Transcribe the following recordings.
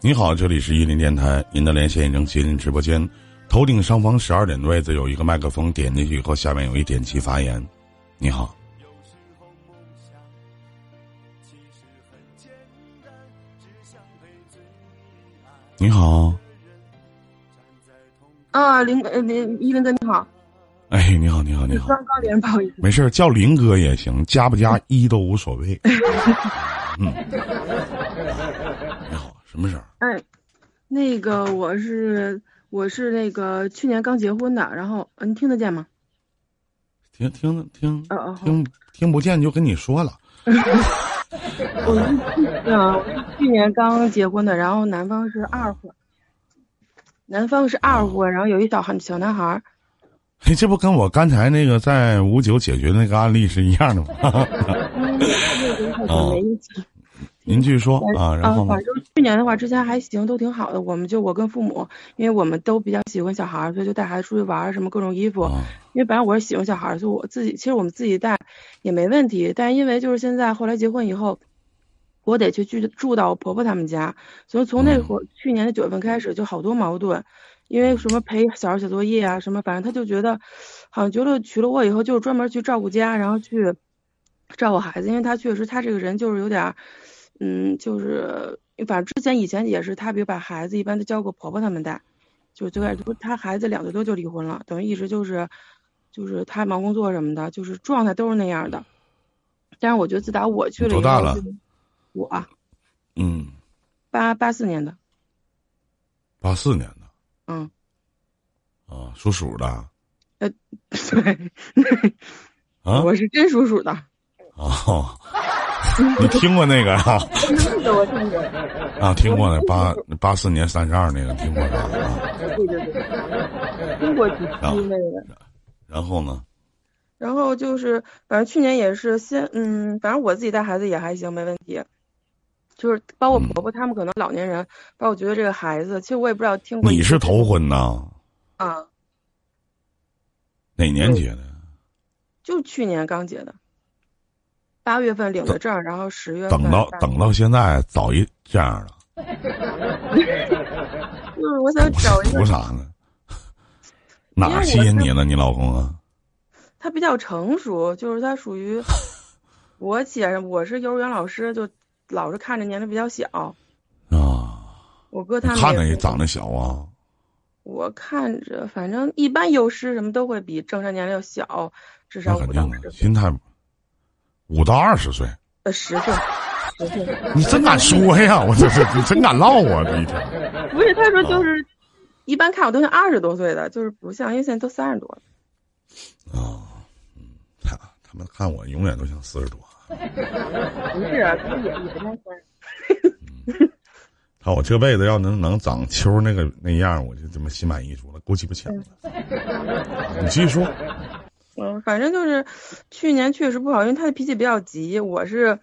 你好，这里是伊林电台，您的连线已经接进直播间，头顶上方十二点的位置有一个麦克风，点进去以后，下面有一点击发言。你好，你好，啊，林呃林一林哥你好，哎，你好，你好，你好，刚刚连不好意思，没事儿，叫林哥也行，加不加 一都无所谓。嗯，什么事儿？哎，那个我是我是那个去年刚结婚的，然后嗯，你听得见吗？听听听听听不见就跟你说了。我是啊，我是去年刚结婚的，然后男方是二婚，男方是二婚，然后有一小孩小男孩儿，嘿，这不跟我刚才那个在五九解决那个案例是一样的吗？您继续说啊，然后呢反？正去年的话，之前还行，都挺好的。我们就我跟父母，因为我们都比较喜欢小孩儿，所以就带孩子出去玩儿，什么各种衣服。啊因为本来我是喜欢小孩儿，所以我自己其实我们自己带也没问题。但因为就是现在后来结婚以后，我得去住住到我婆婆他们家，所以从那会儿、去年的九月份开始就好多矛盾，因为什么陪小孩写作业啊，什么反正他就觉得，好像觉得娶了我以后就是专门去照顾家，然后去照顾孩子，因为他确实他这个人就是有点儿，嗯，就是反正之前以前也是他，比如把孩子一般都交给婆婆他们带，就是最开始他孩子两岁多就离婚了，等于一直就是就是他忙工作什么的，就是状态都是那样的。但是我觉得自打我去了多大了我啊嗯，八八四年的，八四年的。嗯，啊，属鼠的呃 对，啊？我是真属鼠的，哦，你听过那个啊？这个我听过，啊，听过那八八四年三十二那个听过的啊。对对对，听过几期那个。然后呢？然后就是，反正去年也是先，嗯，反正我自己带孩子也还行，没问题。就是包括婆婆他们可能老年人，包括我觉得这个孩子，其实我也不知道听过。你是头婚呐？啊？哪年结的？就去年刚结的，八月份领的证，然后十月份等到等到现在找一这样的，就 是我想找一个图啥呢？哪吸引你了？你老公啊？他比较成熟，就是他属于国企啊，我是幼儿园老师，就老是看着年龄比较小。啊，我哥他们看着也也长得小啊。我看着，反正一般幼师什么都会比正常年龄要小，至少肯定的，心态五到二十岁，呃，十岁，十岁。你真敢说呀！我这是你真敢唠啊！这一天不是，他说就是，一般看我都像二十多岁的，就是不像，因为现在都三十多了。啊，嗯，他他们看我永远都像四十多。不是啊，他也也不太三。看我这辈子要能能长秋那个那样，我就这么心满意足了，够鸡巴强了。你继续说。嗯，反正就是去年确实不好，因为他的脾气比较急，我是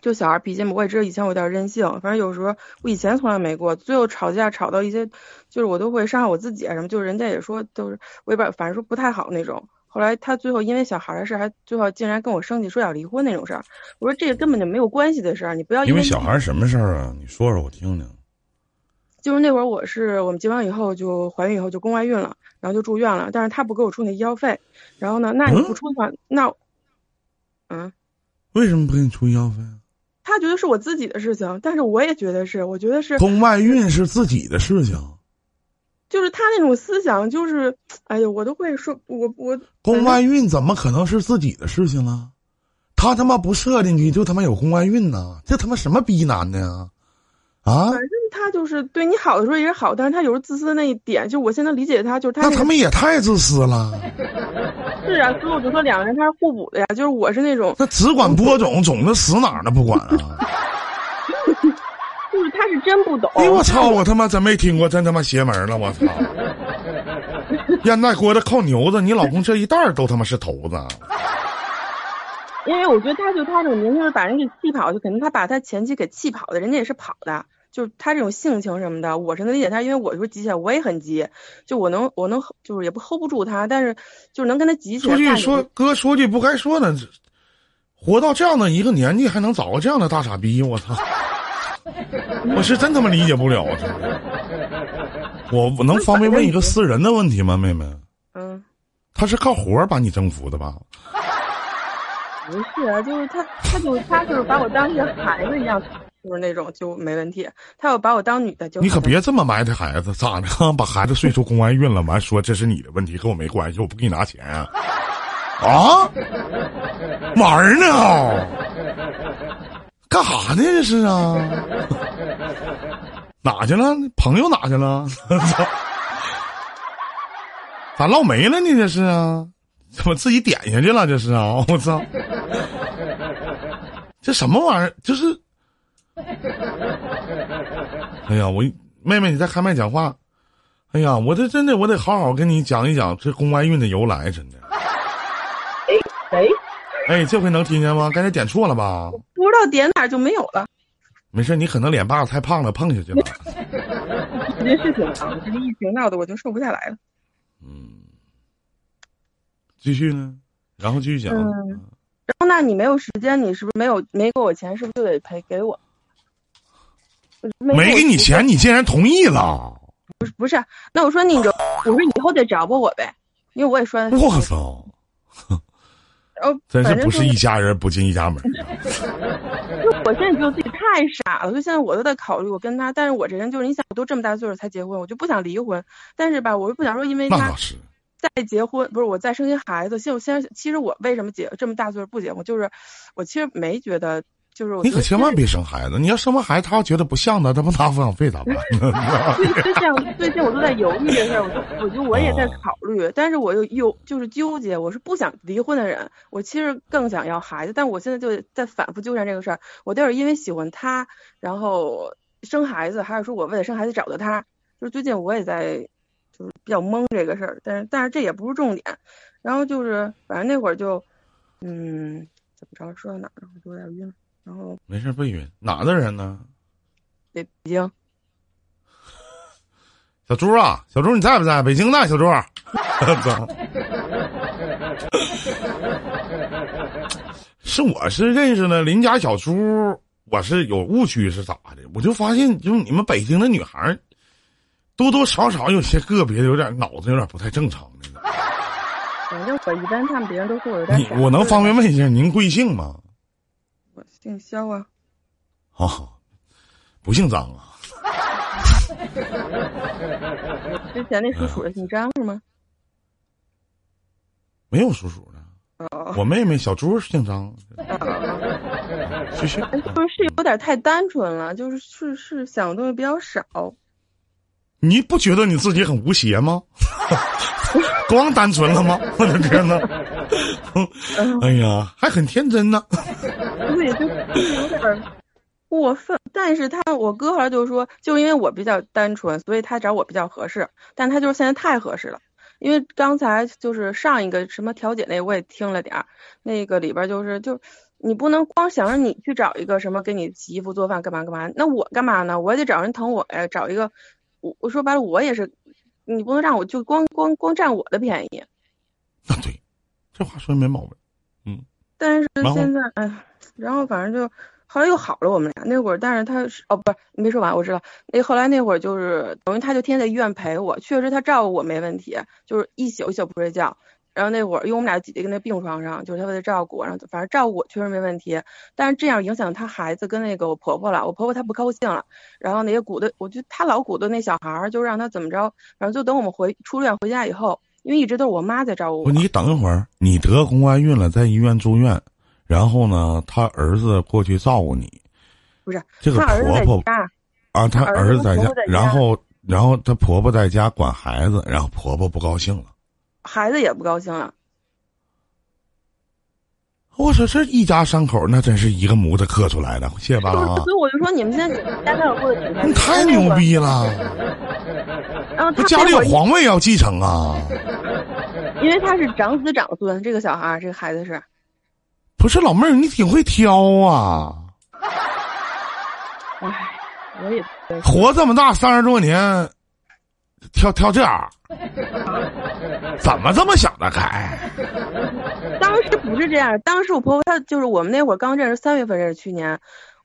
就小孩脾气嘛，我也知道以前我有点任性，反正有时候我以前从来没过，最后吵架吵到一些，就是我都会伤害我自己啊什么，就是人家也说都是我也不反正说不太好那种。后来他最后因为小孩的事，还最后竟然跟我生气说要离婚那种事儿，我说这个根本就没有关系的事儿，你不要为因为小孩什么事儿啊？你说说我听听。就是那会儿我是我们结完以后就怀孕以后就宫外孕了，然后就住院了，但是他不给我出那医药费，然后呢，那你不出的话，那，嗯，为什么不给你出医药费啊？他觉得是我自己的事情，但是我也觉得是，我觉得是，宫外孕是自己的事情，就是他那种思想，就是，哎呀，我都会说，我我宫外孕怎么可能是自己的事情了？他他妈不射进去就他妈有宫外孕呢？这他妈什么逼男的呀？啊反？正他就是对你好的时候也是好，但是他有时候自私的那一点，就我现在理解他，就是他那个那他们也太自私了。是啊，所以我就说两个人他是互补的呀，就是我是那种，那只管播种，种子死哪儿呢？不管啊！就是他是真不懂。哎我操！我他妈真没听过，真他妈邪门了！我操！烟袋锅子靠牛子，你老公这一袋儿都他妈是头子。因为我觉得他就他这种年轻人把人给气跑，就肯定他把他前妻给气跑的，人家也是跑的，就是他这种性情什么的，我是能理解他，因为我就是急起来，我也很急，就我能我能就是也不 hold 不住他，但是就是能跟他急起来说句。说哥说句不该说的，活到这样的一个年纪还能找个这样的大傻逼，我操！我是真他妈理解不了。我我能方便问一个私人的问题吗，妹妹？嗯，他是靠活儿把你征服的吧？不是啊，就是他，他就他就是把我当一个孩子一样，就是那种就没问题。他要把我当女的就你可别这么埋汰孩子，咋的？把孩子睡出宫外孕了，完说这是你的问题，跟我没关系，我不给你拿钱啊！啊，玩儿呢？干啥呢？这是啊？哪去了？朋友哪去了？咋唠没了呢？这是啊？怎么自己点下去了？这是啊！我操！这什么玩意儿？就是，哎呀，我妹妹你在开麦讲话，哎呀，我这真的我得好好跟你讲一讲这宫外孕的由来，真的。哎，哎，这回能听见吗？刚才点错了吧？不知道点哪就没有了。没事，你可能脸巴子太胖了，碰下去了。这件事挺长，这个疫情闹的我就瘦不下来了。嗯，继续呢，然后继续讲。嗯，然后那你没有时间，你是不是没有没给我钱，是不是就得赔给我？没给你钱，你竟然同意了？不是不是，那我说那个，我说以后得找过我呗，因为我也说。我操！哦，真是不是一家人不进一家门。就我现在觉得自己太傻了，就现在我都在考虑我跟他，但是我这人就是，你想我都这么大岁数才结婚，我就不想离婚，但是吧，我又不想说因为他再结婚，不是我再生一孩子，其实我现在其实我为什么结这么大岁数不结婚，就是我其实没觉得。就是你可千万别生孩子，你要生完孩子，他要觉得不像他，他不拿抚养费咋办？就像最近我都在犹豫这事儿，我就我就我也在考虑，但是我又又就是纠结，我是不想离婚的人，我其实更想要孩子，但我现在就在反复纠缠这个事儿，我到底因为喜欢他，然后生孩子，还是说我为了生孩子找的他？就是最近我也在就是比较懵这个事儿，但是但是这也不是重点，然后就是反正那会儿就嗯怎么着说到哪儿了，我就有点晕了。然后没事不晕，哪的人呢？北京。小朱啊，小朱你在不在？北京的小朱。是我是认识的邻家小朱，我是有误区是咋的？我就发现，就是你们北京的女孩，多多少少有些个别的有点脑子有点不太正常的。反正我一般看别人都说我有点。你我能方便问一下您贵姓吗？我姓肖啊，哦，不姓张啊。之前那叔叔的姓张是吗？没有叔叔的。我妹妹小猪姓张。继续。就是有点太单纯了，就是是是想的东西比较少。你不觉得你自己很无邪吗？光单纯了吗？我的天哪！哎呀，还很天真呢。对，就有点过分。但是他我哥后来就说，就因为我比较单纯，所以他找我比较合适。但他就是现在太合适了，因为刚才就是上一个什么调解那我也听了点儿，那个里边就是就你不能光想着你去找一个什么给你洗衣服做饭干嘛干嘛，那我干嘛呢？我也得找人疼我呀，找一个我我说白了我也是，你不能让我就光光光占我的便宜。那对，这话说的没毛病。嗯。但是现在哎。然后反正就后来又好了，我们俩那会儿，但是他是哦，不是你没说完，我知道那后来那会儿就是等于他就天天在医院陪我，确实他照顾我没问题，就是一宿一宿不睡觉。然后那会儿因为我们俩挤在那病床上，就是他为了照顾我，然后反正照顾我确实没问题，但是这样影响他孩子跟那个我婆婆了，我婆婆她不高兴了，然后那些鼓捣，我觉得他老鼓捣那小孩儿，就让他怎么着，反正就等我们回出院回家以后，因为一直都是我妈在照顾我。你等一会儿，你得宫外孕了，在医院住院。然后呢，他儿子过去照顾你，不是这个婆婆啊，他儿子在家，然后然后她婆婆在家管孩子，然后婆婆不高兴了，孩子也不高兴了。我说这一家三口，那真是一个模子刻出来的，谢谢爸爸！所以我就说你们现在家三口过得挺开心。你太牛逼了！他家里有皇位要继承啊，因为他是长子长孙，这个小孩这个孩子是。不是老妹儿，你挺会挑啊！唉，我也活这么大三十多年，挑挑这样，怎么这么想的开？当时不是这样，当时我婆婆她就是我们那会儿刚认识，三月份认识，去年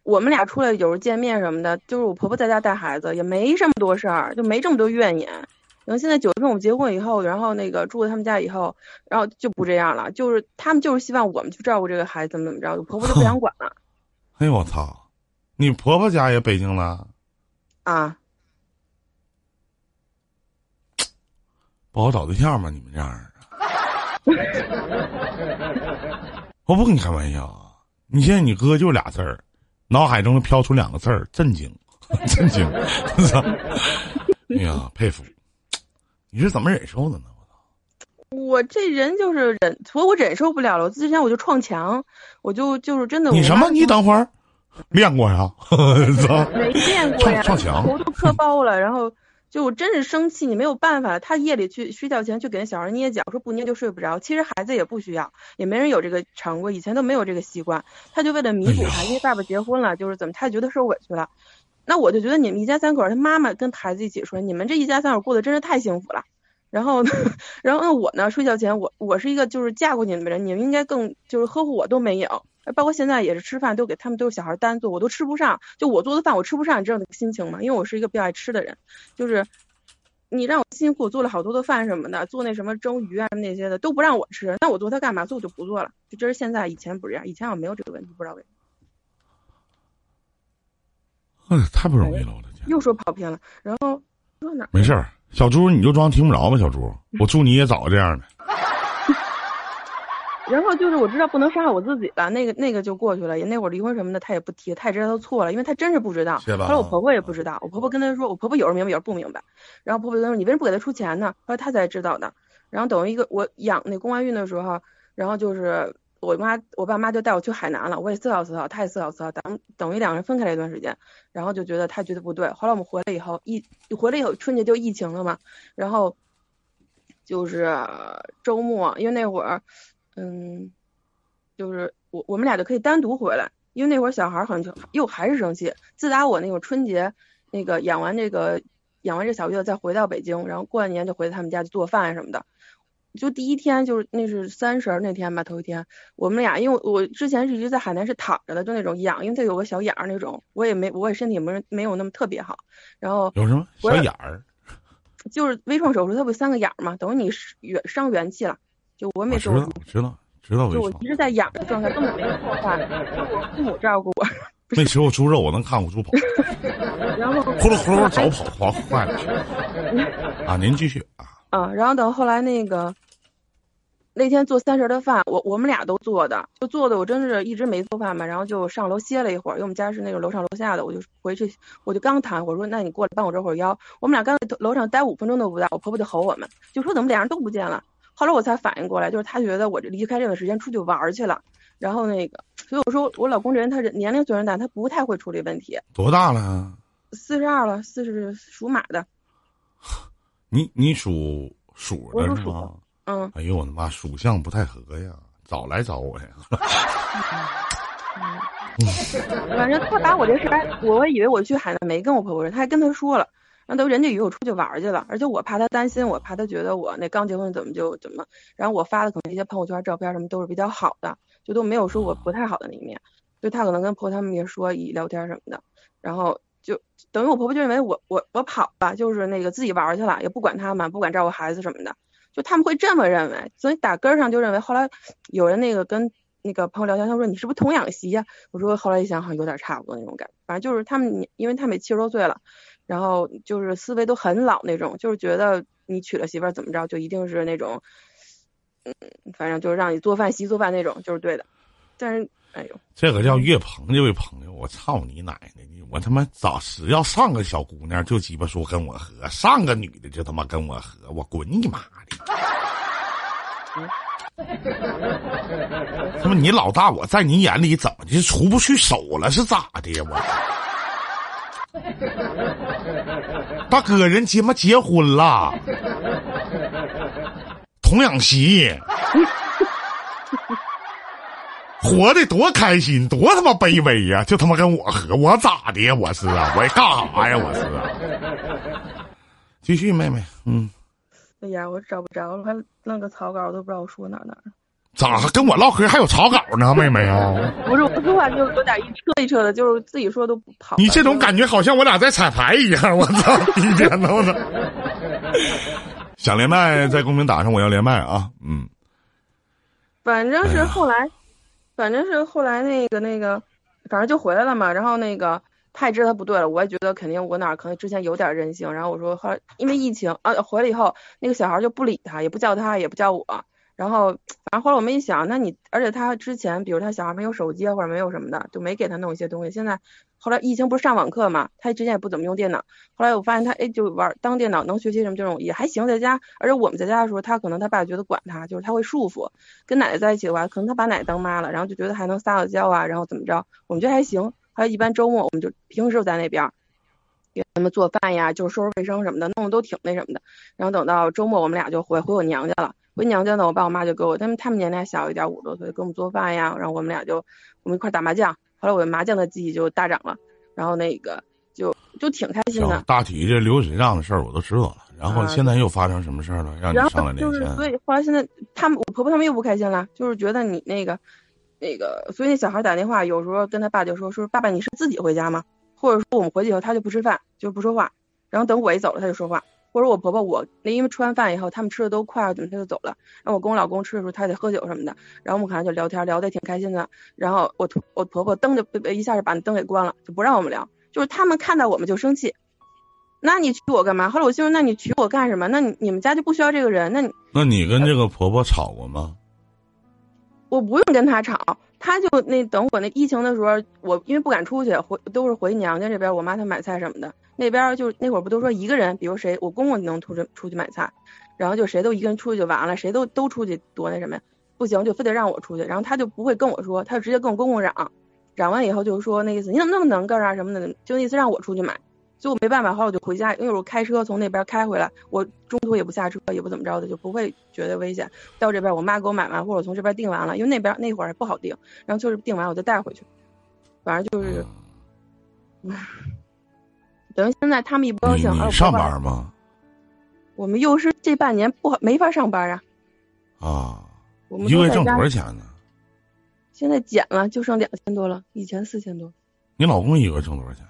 我们俩出来有时候见面什么的，就是我婆婆在家带孩子，也没这么多事儿，就没这么多怨言。然后现在九月份我们结婚以后，然后那个住在他们家以后，然后就不这样了，就是他们就是希望我们去照顾这个孩子，怎么怎么着，我婆婆就不想管了。哎呦我操！你婆婆家也北京了？啊，不好找对象吗？你们这样的？我不跟你开玩笑啊！你现在你哥就俩字儿，脑海中飘出两个字儿：震惊，震惊！我操！哎呀，佩服！你是怎么忍受的呢？我操！我这人就是忍，所以我忍受不了了。我之前我就撞墙，我就就是真的。你什么？你等会儿练过呀？没练过呀！撞墙，头都磕包了，然后。就我真是生气，你没有办法。他夜里去睡觉前去给那小孩捏脚，说不捏就睡不着。其实孩子也不需要，也没人有这个常规，以前都没有这个习惯。他就为了弥补他，因为爸爸结婚了，就是怎么，他觉得受委屈了。那我就觉得你们一家三口，他妈妈跟孩子一起说，你们这一家三口过得真是太幸福了。然后，然后那我呢，睡觉前我我是一个就是嫁过你们的人，你们应该更就是呵护我都没有。包括现在也是吃饭都给他们都是小孩单做，我都吃不上。就我做的饭我吃不上，你知道那个心情吗？因为我是一个比较爱吃的人，就是你让我辛苦做了好多的饭什么的，做那什么蒸鱼啊那些的都不让我吃，那我做它干嘛？所以我就不做了。就这是现在，以前不是这样，以前我没有这个问题，不知道为什么。哎，太不容易了，我的天！又说跑偏了，然后说哪？没事儿，小猪你就装听不着吧，小猪。我祝你也找个这样的。然后就是我知道不能伤害我自己了，那个那个就过去了。也那会儿离婚什么的，他也不提，他也知道他错了，因为他真是不知道。后来我婆婆也不知道，我婆婆跟他说，我婆婆有时候明白，有时候不明白。然后婆婆跟他说：“你为什么不给他出钱呢？”后来他才知道的。然后等于一个我养那宫外孕的时候，然后就是我妈我爸妈就带我去海南了，我也思考思考，他也思考思考，等等于两个人分开了一段时间，然后就觉得他觉得不对。后来我们回来以后，疫回来以后春节就疫情了嘛，然后就是周末，因为那会儿，嗯。就是我我们俩就可以单独回来，因为那会儿小孩很又还是生气。自打我那个春节那个养完这个养完这小月再回到北京，然后过完年就回他们家去做饭什么的。就第一天就是那是三十那天吧，头一天我们俩因为我之前是一直在海南是躺着的，就那种痒，因为它有个小眼儿那种，我也没我也身体没没有那么特别好。然后有什么小眼儿？就是微创手术，它不三个眼儿嘛，等于你元伤元气了。就我没知道，知道。知道就我一直在养的状态，根本没做饭，我父母照顾我。没吃过猪肉，我能看过猪跑。然后呼噜呼噜早跑，跑坏了。啊，您继续啊。啊，然后等后来那个那天做三十的饭，我我们俩都做的，就做的我真是一直没做饭嘛，然后就上楼歇了一会儿，因为我们家是那种楼上楼下的，我就回去，我就刚躺，我说那你过来帮我这会儿腰。我们俩刚在楼上待五分钟都不到，我婆婆就吼我们，就说怎么俩人都不见了。后来我才反应过来，就是他觉得我这离开这段时间出去玩去了，然后那个，所以我说我老公这人他是年龄虽然大，他不太会处理问题。多大了？四十二了，四十属马的。你你属鼠的是吗？嗯。哎呦我的妈，属相不太合呀，早来找我呀。反正他把我这事儿，我以为我去海南没跟我婆婆说，他还跟他说了。那都人家以为我出去玩去了，而且我怕他担心，我怕他觉得我那刚结婚怎么就怎么，然后我发的可能一些朋友圈照片什么都是比较好的，就都没有说我不太好的那一面，就他可能跟婆婆他们也说一聊天什么的，然后就等于我婆婆就认为我我我跑了，就是那个自己玩去了，也不管他们，不管照顾孩子什么的，就他们会这么认为，所以打根上就认为，后来有人那个跟那个朋友聊天，他说你是不是童养媳呀？我说后来一想好像有点差不多那种感觉，反正就是他们，因为他们七十多岁了。然后就是思维都很老那种，就是觉得你娶了媳妇儿怎么着就一定是那种，嗯，反正就是让你做饭、洗做饭那种，就是对的。但是，哎呦，这个叫岳鹏这位朋友，我操你奶奶！你我他妈早只要上个小姑娘就鸡巴说跟我合，上个女的就他妈跟我合，我滚你妈的！他妈你老大，我在你眼里怎么就出不去手了？是咋的呀？我。大哥，人结妈结婚了，童养媳，活的多开心，多他妈卑微呀！就他妈跟我合，我咋的呀？我是啊，我干啥呀？我是啊。继续，妹妹，嗯。哎呀，我找不着了，还弄个草稿，都不知道我说哪哪。咋跟我唠嗑还有草稿呢，妹妹啊？不是我说话就有点一车一车的，就是自己说都不跑。你这种感觉好像我俩在彩排一样，我操！一天的我操！想连麦，在公屏打上我要连麦啊！嗯，反正是后来，反正是后来那个那个，反正就回来了嘛。然后那个他也知道他不对了，我也觉得肯定我哪可能之前有点任性。然后我说后来因为疫情啊，回来以后那个小孩就不理他，也不叫他，也不叫我。然后，反正后来我们一想，那你而且他之前，比如他小孩没有手机，或者没有什么的，就没给他弄一些东西。现在后来疫情不是上网课嘛，他之前也不怎么用电脑。后来我发现他哎，就玩当电脑能学习什么这种也还行，在家。而且我们在家的时候，他可能他爸觉得管他，就是他会束缚。跟奶奶在一起的话，可能他把奶奶当妈了，然后就觉得还能撒个娇啊，然后怎么着？我们觉得还行。还有一般周末我们就平时在那边给他们做饭呀，就是收拾卫生什么的，弄得都挺那什么的。然后等到周末，我们俩就回回我娘家了。回娘家呢，我爸我妈就给我，他们他们年龄还小一点，五多岁，给我们做饭呀。然后我们俩就我们一块打麻将。后来我的麻将的技艺就大涨了，然后那个就就挺开心的。大体这流水账的事儿我都知道了。然后现在又发生什么事儿了？让你上来连线。所以后来现在他们我婆婆他们又不开心了，就是觉得你那个那个，所以那小孩打电话有时候跟他爸就说说爸爸你是自己回家吗？或者说我们回去以后他就不吃饭就不说话，然后等我一走了他就说话。或者我婆婆我那因为吃完饭以后他们吃的都快了，怎么他就走了。然后我跟我老公吃的时候他得喝酒什么的，然后我们可能就聊天聊得挺开心的。然后我我婆婆灯就一下就把那灯给关了，就不让我们聊。就是他们看到我们就生气，那你娶我干嘛？后来我心说那你娶我干什么？那你你们家就不需要这个人？那你那你跟这个婆婆吵过吗？我不用跟她吵，他就那等我那疫情的时候，我因为不敢出去，回都是回娘家这边，我妈她买菜什么的。那边就那会儿不都说一个人，比如谁我公公能出去出去买菜，然后就谁都一个人出去就完了，谁都都出去多那什么呀？不行就非得让我出去，然后他就不会跟我说，他就直接跟我公公嚷，嚷完以后就说那意思你怎么那么能干啊什么的，就那意思让我出去买，所以我没办法，后来我就回家，因为我开车从那边开回来，我中途也不下车，也不怎么着的，就不会觉得危险。到这边我妈给我买完，或者从这边订完了，因为那边那会儿不好订，然后就是订完我就带回去，反正就是。等于现在他们一不高兴，你上班吗？我们幼师这半年不好没法上班啊。啊。一个月挣多少钱呢？现在减了，就剩两千多了，以前四千多。你老公一个月挣多少钱？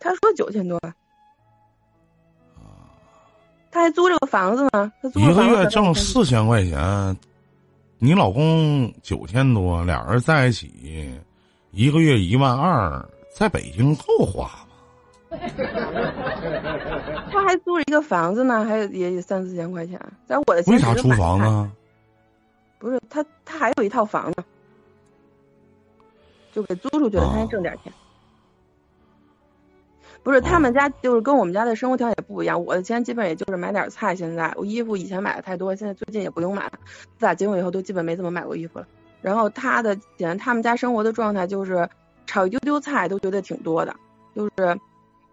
他说九千多。啊。他还租这个房子呢，他租一个月挣四千块钱，你老公九千多，俩人在一起，一个月一万二，在北京够花吗。他还租了一个房子呢，还有也有三四千块钱，在我的为啥租房呢？不是他，他还有一套房子，就给租出去了，他还挣点钱。不是他们家就是跟我们家的生活条件也不一样，我的钱基本也就是买点菜。现在我衣服以前买的太多，现在最近也不用买了。自打结婚以后都基本没怎么买过衣服了。然后他的钱，他们家生活的状态就是炒一丢丢菜都觉得挺多的，就是。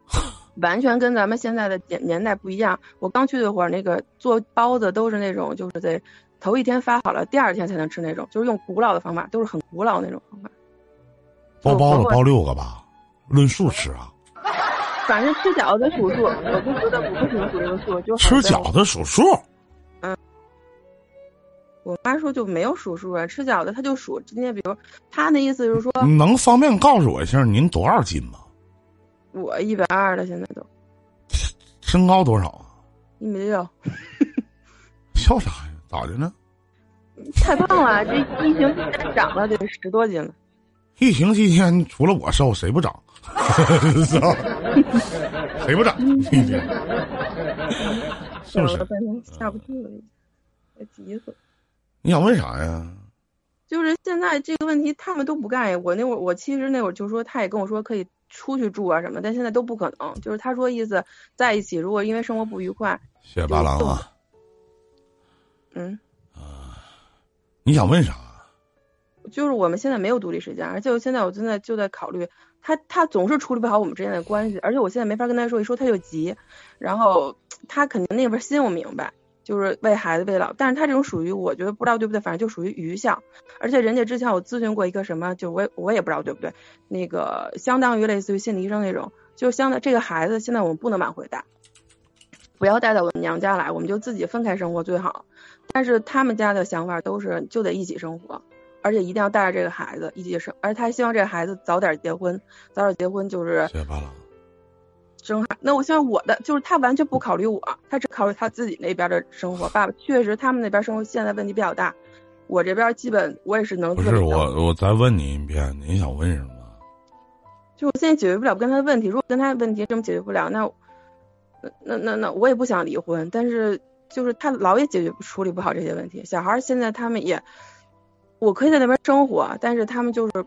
完全跟咱们现在的年年代不一样。我刚去那会儿，那个做包子都是那种，就是得头一天发好了，第二天才能吃那种，就是用古老的方法，都是很古老那种方法。包包子包六个吧，论数吃啊。反正吃饺子数数，我就觉得我不行数这个数，就吃饺子数数。嗯，我妈说就没有数数啊，吃饺子他就数。今天比如他那意思就是说，能方便告诉我一下您多少斤吗？我一百二了，现在都。身高多少啊？一米六。笑啥呀？咋的呢？太胖了，这疫情长了得十多斤了。疫情期间除了我瘦，谁不长？谁不长？是不是？下不去了，该急死了。你想问啥呀？就是现在这个问题，他们都不干呀。我那会儿，我其实那会儿就说，他也跟我说可以。出去住啊什么，但现在都不可能。就是他说意思在一起，如果因为生活不愉快，谢谢八郎啊。嗯。啊，你想问啥？就是我们现在没有独立时间，而且我现在我现在就在考虑，他他总是处理不好我们之间的关系，而且我现在没法跟他说，一说他就急，然后他肯定那边心我明白。就是为孩子为老，但是他这种属于我觉得不知道对不对，反正就属于愚孝。而且人家之前我咨询过一个什么，就我我也不知道对不对，那个相当于类似于心理医生那种，就相当这个孩子现在我们不能往回带，不要带到我们娘家来，我们就自己分开生活最好。但是他们家的想法都是就得一起生活，而且一定要带着这个孩子一起生，而他希望这个孩子早点结婚，早点结婚就是谢谢巴郎。生孩。那我希望我的就是他完全不考虑我，他只考虑他自己那边的生活。爸爸确实他们那边生活现在问题比较大，我这边基本我也是能不是我，我再问你一遍，你想问什么？就我现在解决不了跟他的问题，如果跟他的问题这么解决不了，那那那那我也不想离婚，但是就是他老也解决处理不好这些问题。小孩现在他们也，我可以在那边生活，但是他们就是，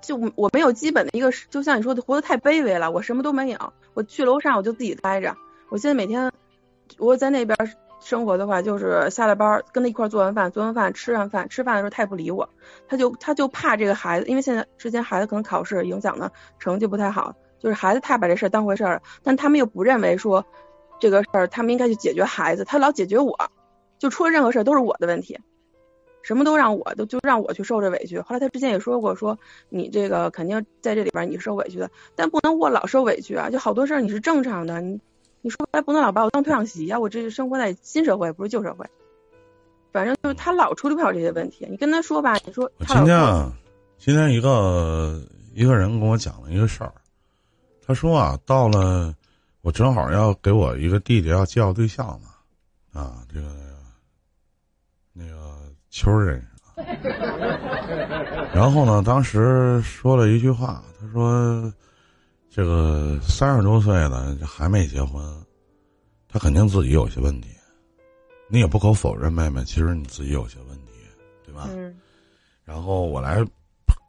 就我没有基本的一个，就像你说的，活得太卑微了。我什么都没有，我去楼上我就自己待着。我现在每天我在那边生活的话，就是下了班跟他一块做完饭，做完饭吃完饭，吃饭的时候他也不理我，他就他就怕这个孩子，因为现在之前孩子可能考试影响的成绩不太好。就是孩子太把这事儿当回事儿了，但他们又不认为说这个事儿他们应该去解决孩子，他老解决我，就出了任何事儿都是我的问题，什么都让我都就让我去受这委屈。后来他之前也说过，说你这个肯定在这里边你受委屈的，但不能我老受委屈啊，就好多事儿你是正常的，你你说白不能老把我当退养媳啊，我这是生活在新社会不是旧社会，反正就是他老处理不了这些问题，你跟他说吧，你说今天啊今天一个一个人跟我讲了一个事儿。他说啊，到了，我正好要给我一个弟弟要介绍对象嘛，啊，这个那个秋认识，然后呢，当时说了一句话，他说，这个三十多岁了还没结婚，他肯定自己有些问题，你也不可否认，妹妹，其实你自己有些问题，对吧？嗯。然后我来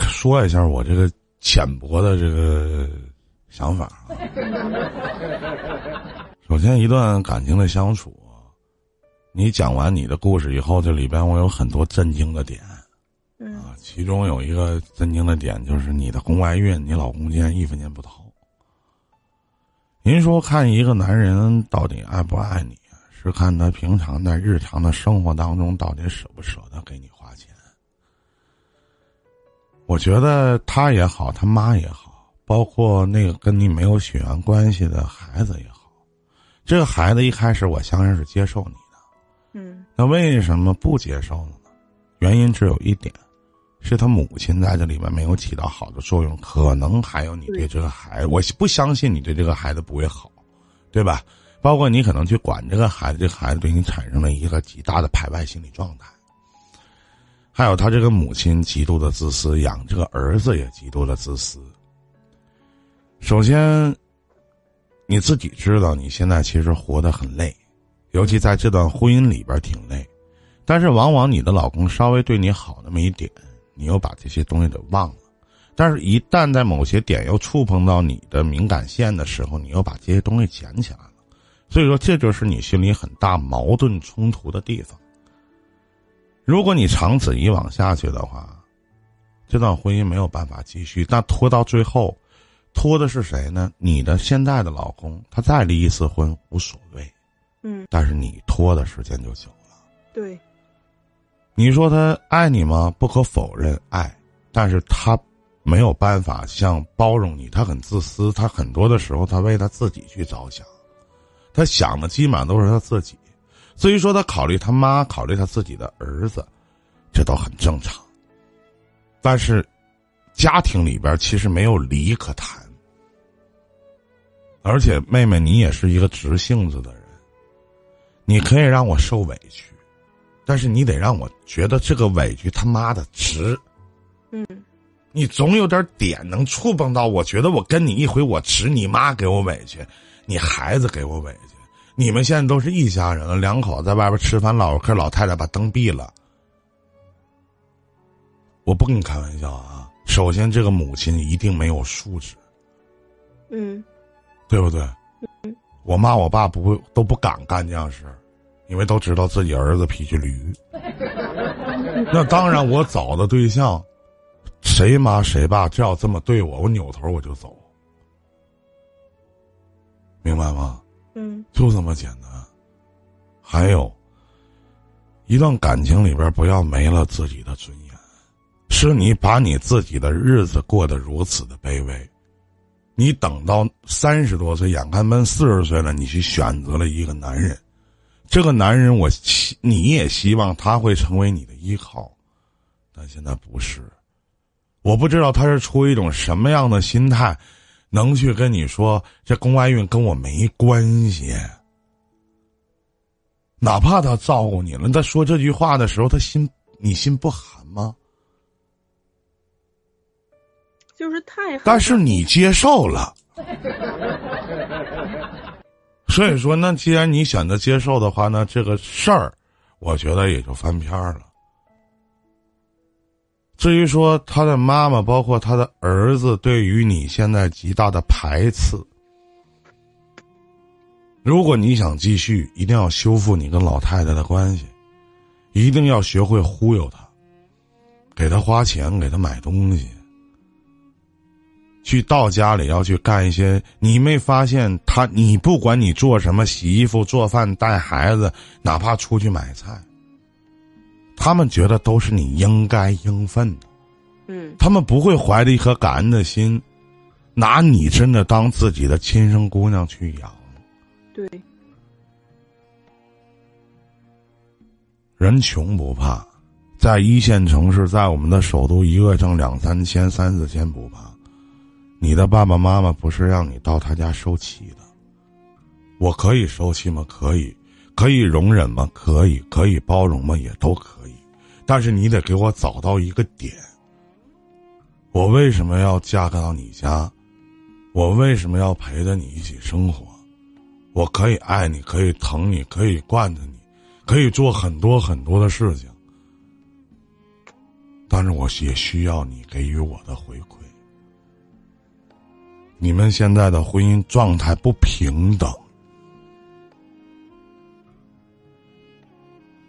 说一下我这个浅薄的这个。想法啊。首先，一段感情的相处，你讲完你的故事以后，这里边我有很多震惊的点。啊，其中有一个震惊的点就是你的宫外孕，你老公竟然一分钱不掏。您说，看一个男人到底爱不爱你，是看他平常在日常的生活当中到底舍不舍得给你花钱。我觉得他也好，他妈也好。包括那个跟你没有血缘关系的孩子也好，这个孩子一开始我相信是接受你的，嗯，那为什么不接受了呢？原因只有一点，是他母亲在这里面没有起到好的作用，可能还有你对这个孩子，我不相信你对这个孩子不会好，对吧？包括你可能去管这个孩子，这个孩子对你产生了一个极大的排外心理状态，还有他这个母亲极度的自私，养这个儿子也极度的自私。首先，你自己知道你现在其实活得很累，尤其在这段婚姻里边挺累。但是往往你的老公稍微对你好那么一点，你又把这些东西给忘了。但是，一旦在某些点又触碰到你的敏感线的时候，你又把这些东西捡起来了。所以说，这就是你心里很大矛盾冲突的地方。如果你长此以往下去的话，这段婚姻没有办法继续，那拖到最后。拖的是谁呢？你的现在的老公，他再离一次婚无所谓，嗯，但是你拖的时间就久了。对，你说他爱你吗？不可否认爱，但是他没有办法像包容你，他很自私，他很多的时候他为他自己去着想，他想的基本上都是他自己。至于说他考虑他妈，考虑他自己的儿子，这都很正常。但是，家庭里边其实没有离可谈。而且，妹妹，你也是一个直性子的人，你可以让我受委屈，但是你得让我觉得这个委屈他妈的值。嗯，你总有点点能触碰到，我觉得我跟你一回，我值你妈给我委屈，你孩子给我委屈，你们现在都是一家人了，两口在外边吃饭唠嗑，老太太把灯闭了，我不跟你开玩笑啊！首先，这个母亲一定没有素质。嗯。对不对？我妈我爸不会都不敢干这样事因为都知道自己儿子脾气驴。那当然，我找的对象，谁妈谁爸只要这么对我，我扭头我就走，明白吗？嗯，就这么简单。还有，一段感情里边不要没了自己的尊严，是你把你自己的日子过得如此的卑微。你等到三十多岁，眼看奔四十岁了，你去选择了一个男人，这个男人我希你也希望他会成为你的依靠，但现在不是。我不知道他是出于一种什么样的心态，能去跟你说这宫外孕跟我没关系。哪怕他照顾你了，他说这句话的时候，他心你心不寒吗？就是太……但是你接受了，所以说，那既然你选择接受的话，那这个事儿，我觉得也就翻篇儿了。至于说他的妈妈，包括他的儿子，对于你现在极大的排斥。如果你想继续，一定要修复你跟老太太的关系，一定要学会忽悠他，给他花钱，给他买东西，去到家里要去干一些。你没发现他？你不管你做什么，洗衣服、做饭、带孩子，哪怕出去买菜，他们觉得都是你应该应分的。嗯，他们不会怀着一颗感恩的心，拿你真的当自己的亲生姑娘去养。对，人穷不怕，在一线城市，在我们的首都，一个月挣两三千、三四千不怕。你的爸爸妈妈不是让你到他家受气的，我可以受气吗？可以，可以容忍吗？可以，可以包容吗？也都可以。但是你得给我找到一个点。我为什么要嫁到你家？我为什么要陪着你一起生活？我可以爱你，可以疼你，可以惯着你，可以做很多很多的事情，但是我也需要你给予我的回馈。你们现在的婚姻状态不平等，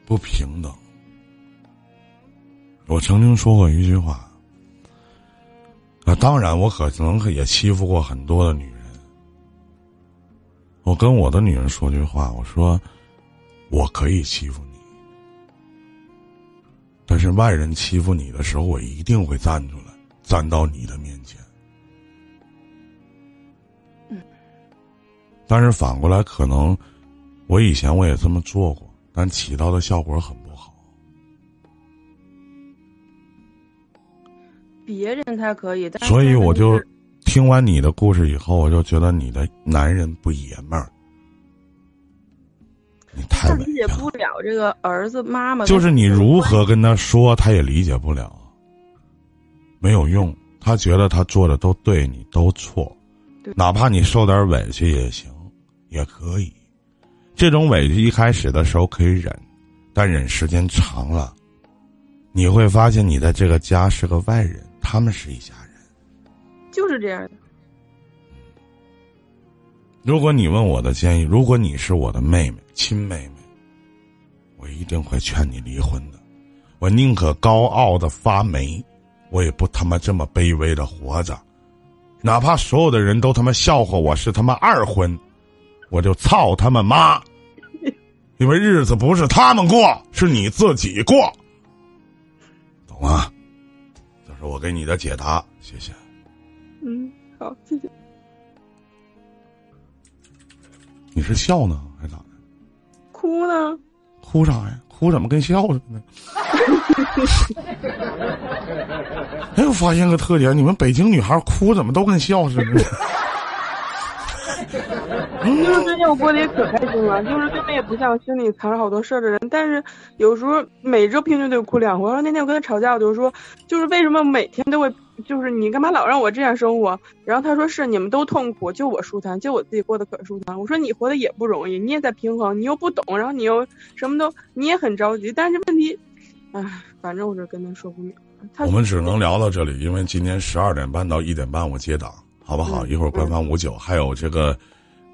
不平等。我曾经说过一句话，啊，当然我可能也欺负过很多的女人。我跟我的女人说句话，我说，我可以欺负你，但是外人欺负你的时候，我一定会站出来，站到你的面前。但是反过来，可能我以前我也这么做过，但起到的效果很不好。别人他可以，但所以我就。听完你的故事以后，我就觉得你的男人不爷们儿，你太理解不了这个儿子妈妈。就是你如何跟他说，他也理解不了，没有用。他觉得他做的都对，你都错，哪怕你受点委屈也行，也可以。这种委屈一开始的时候可以忍，但忍时间长了，你会发现你在这个家是个外人，他们是一家人。就是这样的。如果你问我的建议，如果你是我的妹妹、亲妹妹，我一定会劝你离婚的。我宁可高傲的发霉，我也不他妈这么卑微的活着。哪怕所有的人都他妈笑话我是他妈二婚，我就操他们妈！因为日子不是他们过，是你自己过，懂吗？这是我给你的解答，谢谢。嗯，好，谢谢。你是笑呢，还是咋的？哭呢？哭啥呀？哭怎么跟笑似的呢？哎，我发现个特点，你们北京女孩哭怎么都跟笑似的？就是最近我过得也可开心了，就是根本也不像心里藏着好多事儿的人，但是有时候每周平均得哭两回。然后那天我跟他吵架，我就说，就是为什么每天都会，就是你干嘛老让我这样生活？然后他说是你们都痛苦，就我舒坦，就我自己过得可舒坦。我说你活得也不容易，你也在平衡，你又不懂，然后你又什么都，你也很着急。但是问题，唉，反正我就跟他说不明白。我们只能聊到这里，因为今天十二点半到一点半我接档，好不好？一会儿官方五九还有这个。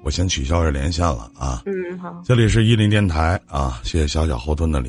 我先取消这连线了啊！嗯，好。这里是伊林电台啊，谢谢小小后盾的礼。